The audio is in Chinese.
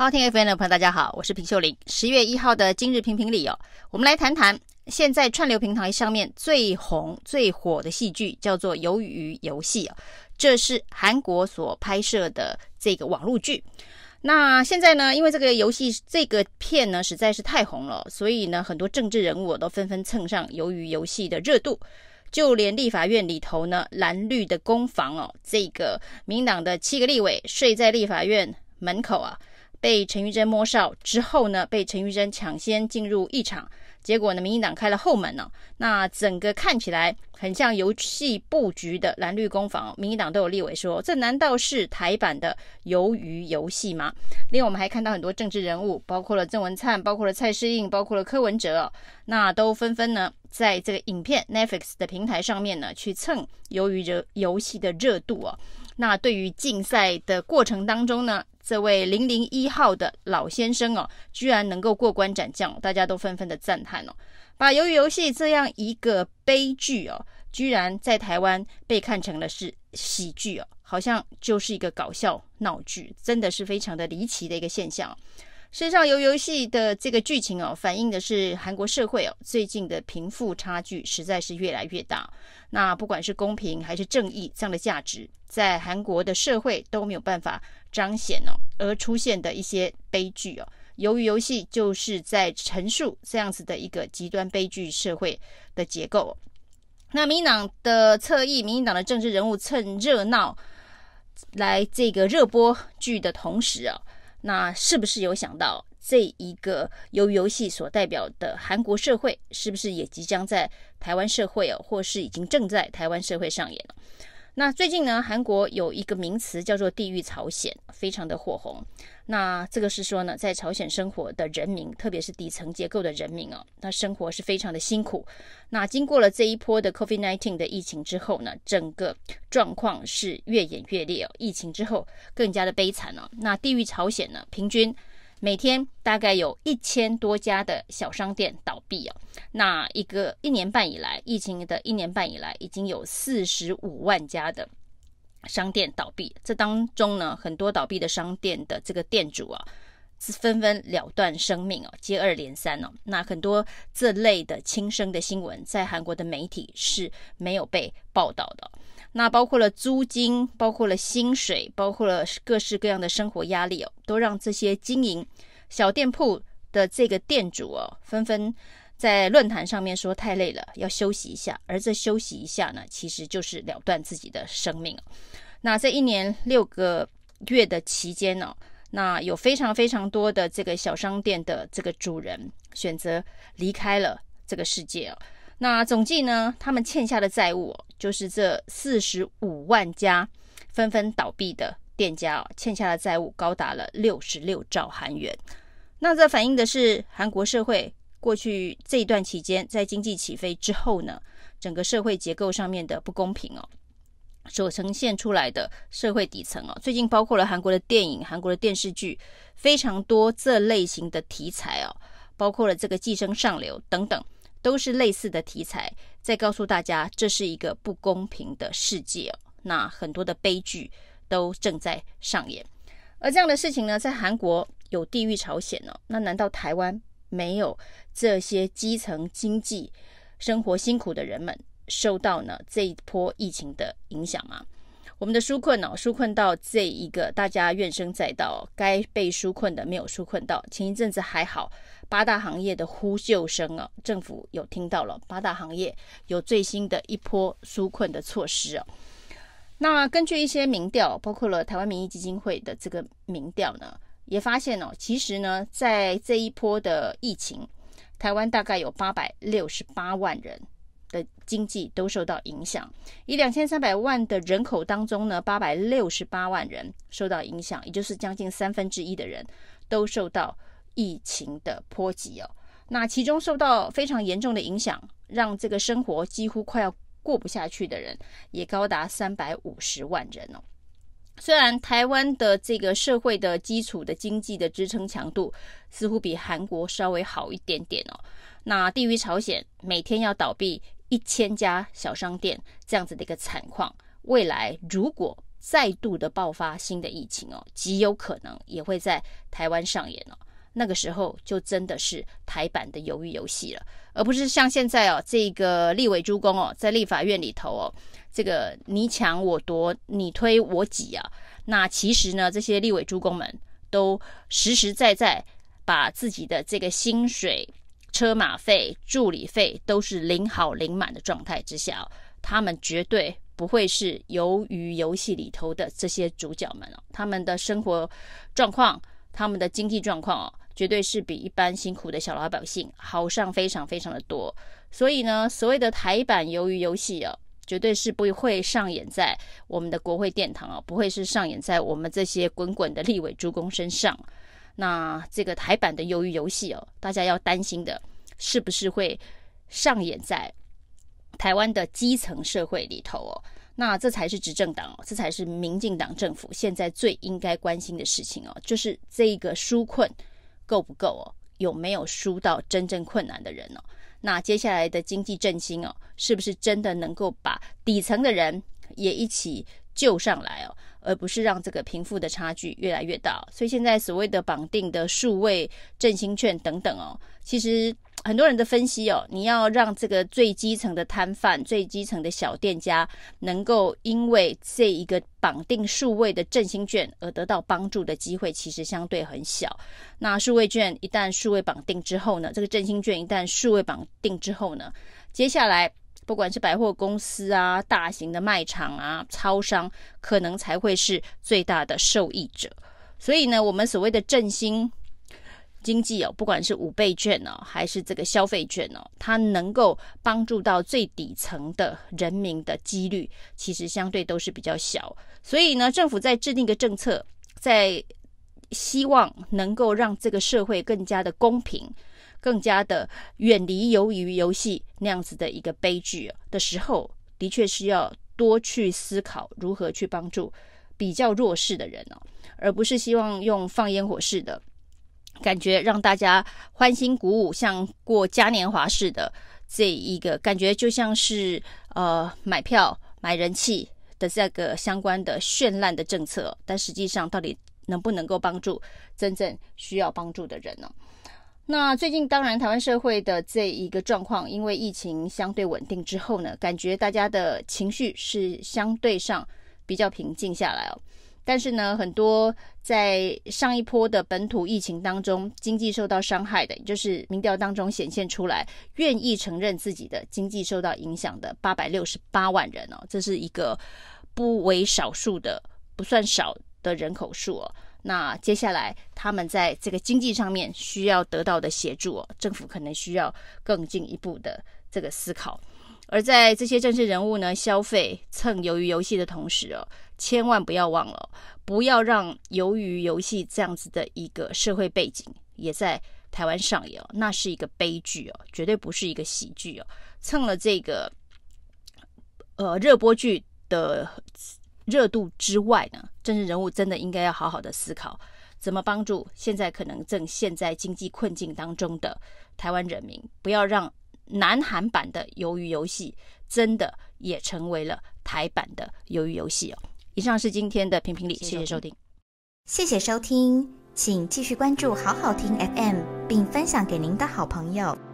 好，听 FM 的朋友，大家好，我是平秀玲。十月一号的今日评评理哦，我们来谈谈现在串流平台上面最红最火的戏剧，叫做《鱿鱼游戏》哦，这是韩国所拍摄的这个网络剧。那现在呢，因为这个游戏这个片呢实在是太红了，所以呢，很多政治人物都纷纷蹭上《鱿鱼游戏》的热度，就连立法院里头呢，蓝绿的攻防哦，这个民党的七个立委睡在立法院门口啊。被陈玉珍摸哨之后呢，被陈玉珍抢先进入议场，结果呢，民进党开了后门呢、哦。那整个看起来很像游戏布局的蓝绿攻防，民进党都有立委说，这难道是台版的鱿鱼游戏吗？另外，我们还看到很多政治人物，包括了郑文灿，包括了蔡适应，包括了柯文哲、那都纷纷呢，在这个影片 Netflix 的平台上面呢，去蹭鱿鱼游戏的热度哦。那对于竞赛的过程当中呢，这位零零一号的老先生哦，居然能够过关斩将，大家都纷纷的赞叹哦。把鱿鱼游戏这样一个悲剧哦，居然在台湾被看成了是喜剧哦，好像就是一个搞笑闹剧，真的是非常的离奇的一个现象。事实上，鱿鱼游戏的这个剧情哦，反映的是韩国社会哦，最近的贫富差距实在是越来越大。那不管是公平还是正义这样的价值，在韩国的社会都没有办法彰显哦，而出现的一些悲剧哦，由于游戏就是在陈述这样子的一个极端悲剧社会的结构。那民进党的侧翼，民进党的政治人物趁热闹来这个热播剧的同时啊。那是不是有想到这一个由游戏所代表的韩国社会，是不是也即将在台湾社会哦，或是已经正在台湾社会上演了？那最近呢，韩国有一个名词叫做“地狱朝鲜”，非常的火红。那这个是说呢，在朝鲜生活的人民，特别是底层结构的人民哦，那生活是非常的辛苦。那经过了这一波的 COVID-19 的疫情之后呢，整个状况是越演越烈哦。疫情之后更加的悲惨哦。那地狱朝鲜呢，平均。每天大概有一千多家的小商店倒闭哦。那一个一年半以来，疫情的一年半以来，已经有四十五万家的商店倒闭。这当中呢，很多倒闭的商店的这个店主啊，纷纷了断生命哦，接二连三哦。那很多这类的轻生的新闻，在韩国的媒体是没有被报道的。那包括了租金，包括了薪水，包括了各式各样的生活压力哦，都让这些经营小店铺的这个店主哦，纷纷在论坛上面说太累了，要休息一下。而这休息一下呢，其实就是了断自己的生命。那这一年六个月的期间呢，那有非常非常多的这个小商店的这个主人选择离开了这个世界哦。那总计呢，他们欠下的债务哦就是这四十五万家纷纷倒闭的店家哦，欠下的债务高达了六十六兆韩元。那这反映的是韩国社会过去这一段期间，在经济起飞之后呢，整个社会结构上面的不公平哦，所呈现出来的社会底层哦。最近包括了韩国的电影、韩国的电视剧，非常多这类型的题材哦，包括了这个《寄生上流》等等。都是类似的题材，在告诉大家这是一个不公平的世界哦。那很多的悲剧都正在上演，而这样的事情呢，在韩国有地狱朝鲜哦。那难道台湾没有这些基层经济生活辛苦的人们受到呢这一波疫情的影响吗？我们的纾困哦，纾困到这一个大家怨声载道，该被纾困的没有纾困到。前一阵子还好，八大行业的呼救声哦，政府有听到了，八大行业有最新的一波纾困的措施哦。那根据一些民调，包括了台湾民意基金会的这个民调呢，也发现哦，其实呢，在这一波的疫情，台湾大概有八百六十八万人。的经济都受到影响，以两千三百万的人口当中呢，八百六十八万人受到影响，也就是将近三分之一的人都受到疫情的波及哦。那其中受到非常严重的影响，让这个生活几乎快要过不下去的人，也高达三百五十万人哦。虽然台湾的这个社会的基础的经济的支撑强度似乎比韩国稍微好一点点哦，那地于朝鲜每天要倒闭。一千家小商店这样子的一个惨况，未来如果再度的爆发新的疫情哦，极有可能也会在台湾上演哦。那个时候就真的是台版的鱿鱼游戏了，而不是像现在哦，这个立委诸公哦，在立法院里头哦，这个你抢我夺，你推我挤啊。那其实呢，这些立委诸公们都实实在在把自己的这个薪水、车马费、助理费都是零好零满的状态之下，他们绝对不会是鱿鱼游戏里头的这些主角们哦，他们的生活状况、他们的经济状况哦。绝对是比一般辛苦的小老百姓好上非常非常的多，所以呢，所谓的台版鱿鱼游戏哦，绝对是不会上演在我们的国会殿堂啊，不会是上演在我们这些滚滚的立委诸公身上。那这个台版的鱿鱼游戏哦，大家要担心的是不是会上演在台湾的基层社会里头哦？那这才是执政党哦，这才是民进党政府现在最应该关心的事情哦，就是这个纾困。够不够哦？有没有纾到真正困难的人哦？那接下来的经济振兴哦，是不是真的能够把底层的人也一起救上来哦？而不是让这个贫富的差距越来越大？所以现在所谓的绑定的数位振兴券等等哦，其实。很多人的分析哦，你要让这个最基层的摊贩、最基层的小店家能够因为这一个绑定数位的振兴券而得到帮助的机会，其实相对很小。那数位券一旦数位绑定之后呢，这个振兴券一旦数位绑定之后呢，接下来不管是百货公司啊、大型的卖场啊、超商，可能才会是最大的受益者。所以呢，我们所谓的振兴。经济哦，不管是五倍券哦，还是这个消费券哦，它能够帮助到最底层的人民的几率，其实相对都是比较小。所以呢，政府在制定一个政策，在希望能够让这个社会更加的公平，更加的远离鱿鱼游戏那样子的一个悲剧的时候，的确是要多去思考如何去帮助比较弱势的人哦，而不是希望用放烟火式的。感觉让大家欢欣鼓舞，像过嘉年华似的这一个感觉，就像是呃买票买人气的这个相关的绚烂的政策，但实际上到底能不能够帮助真正需要帮助的人呢？那最近当然台湾社会的这一个状况，因为疫情相对稳定之后呢，感觉大家的情绪是相对上比较平静下来哦。但是呢，很多在上一波的本土疫情当中，经济受到伤害的，也就是民调当中显现出来，愿意承认自己的经济受到影响的八百六十八万人哦，这是一个不为少数的，不算少的人口数哦。那接下来他们在这个经济上面需要得到的协助哦，政府可能需要更进一步的这个思考。而在这些政治人物呢，消费蹭鱿鱼游戏的同时哦，千万不要忘了，不要让鱿鱼游戏这样子的一个社会背景也在台湾上演哦，那是一个悲剧哦，绝对不是一个喜剧哦。蹭了这个呃热播剧的热度之外呢，政治人物真的应该要好好的思考，怎么帮助现在可能正陷在经济困境当中的台湾人民，不要让。南韩版的鱿鱼游戏真的也成为了台版的鱿鱼游戏哦。以上是今天的评评理，谢谢收听，谢谢收听，请继续关注好好听 FM，并分享给您的好朋友。